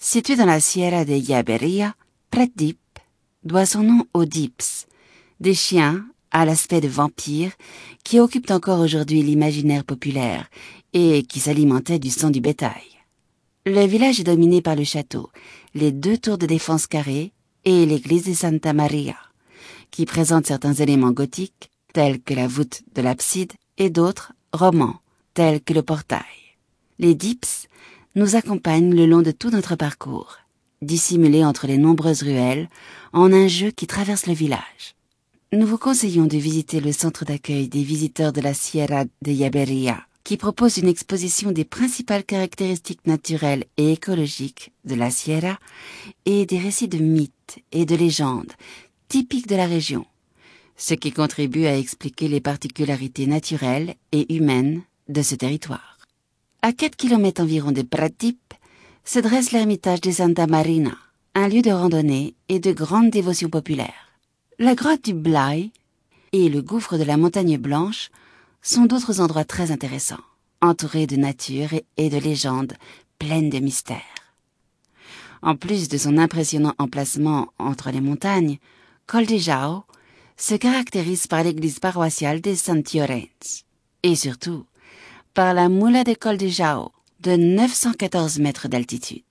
Situé dans la Sierra de Yaberia, Pratdip doit son nom aux dips, des chiens à l'aspect de vampires qui occupent encore aujourd'hui l'imaginaire populaire et qui s'alimentaient du sang du bétail. Le village est dominé par le château, les deux tours de défense carrées et l'église de Santa Maria, qui présente certains éléments gothiques, tels que la voûte de l'abside, et d'autres romans, tels que le portail. Les dips nous accompagnent le long de tout notre parcours, dissimulés entre les nombreuses ruelles, en un jeu qui traverse le village. Nous vous conseillons de visiter le centre d'accueil des visiteurs de la Sierra de Yaberia, qui propose une exposition des principales caractéristiques naturelles et écologiques de la Sierra et des récits de mythes et de légendes typiques de la région, ce qui contribue à expliquer les particularités naturelles et humaines de ce territoire. À 4 km environ de Pratip se dresse l'ermitage de Santa Marina, un lieu de randonnée et de grande dévotion populaire. La grotte du Blai et le gouffre de la montagne blanche sont d'autres endroits très intéressants, entourés de nature et de légendes pleines de mystères. En plus de son impressionnant emplacement entre les montagnes, Col de Jao se caractérise par l'église paroissiale de Saint Llorenç et surtout par la moula de Col de Jao de 914 mètres d'altitude,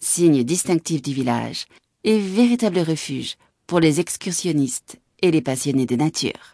signe distinctif du village et véritable refuge pour les excursionnistes et les passionnés de nature.